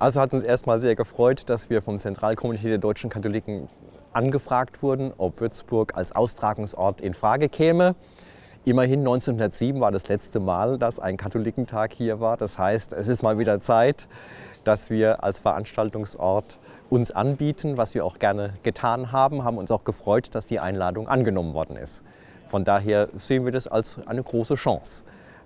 Also hat uns erstmal sehr gefreut, dass wir vom Zentralkomitee der deutschen Katholiken angefragt wurden, ob Würzburg als Austragungsort in Frage käme. Immerhin 1907 war das letzte Mal, dass ein Katholikentag hier war. Das heißt, es ist mal wieder Zeit, dass wir als Veranstaltungsort uns anbieten, was wir auch gerne getan haben, haben uns auch gefreut, dass die Einladung angenommen worden ist. Von daher sehen wir das als eine große Chance,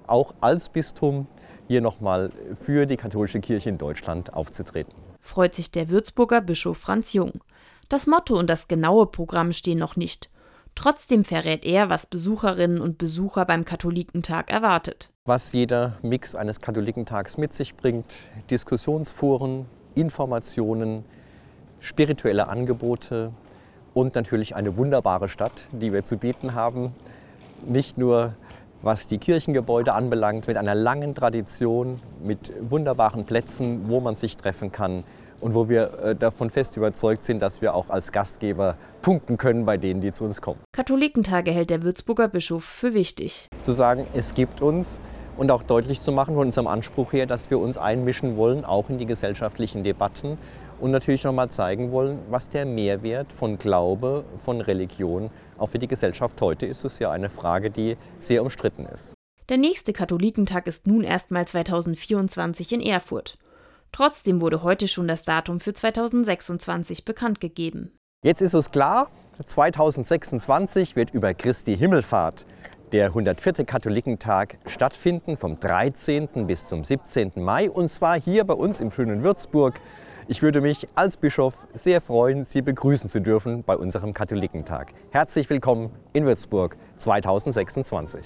auch als Bistum hier nochmal für die katholische Kirche in Deutschland aufzutreten. Freut sich der Würzburger Bischof Franz Jung. Das Motto und das genaue Programm stehen noch nicht. Trotzdem verrät er, was Besucherinnen und Besucher beim Katholikentag erwartet. Was jeder Mix eines Katholikentags mit sich bringt, Diskussionsforen, Informationen, spirituelle Angebote und natürlich eine wunderbare Stadt, die wir zu bieten haben. Nicht nur was die Kirchengebäude anbelangt, mit einer langen Tradition, mit wunderbaren Plätzen, wo man sich treffen kann und wo wir äh, davon fest überzeugt sind, dass wir auch als Gastgeber punkten können bei denen, die zu uns kommen. Katholikentage hält der Würzburger Bischof für wichtig. Zu sagen, es gibt uns und auch deutlich zu machen von unserem Anspruch her, dass wir uns einmischen wollen, auch in die gesellschaftlichen Debatten und natürlich nochmal zeigen wollen, was der Mehrwert von Glaube, von Religion auch für die Gesellschaft heute ist. Es ja eine Frage, die sehr umstritten ist. Der nächste Katholikentag ist nun erstmal 2024 in Erfurt. Trotzdem wurde heute schon das Datum für 2026 bekannt gegeben. Jetzt ist es klar, 2026 wird über Christi Himmelfahrt der 104. Katholikentag stattfinden, vom 13. bis zum 17. Mai, und zwar hier bei uns im schönen Würzburg. Ich würde mich als Bischof sehr freuen, Sie begrüßen zu dürfen bei unserem Katholikentag. Herzlich willkommen in Würzburg 2026.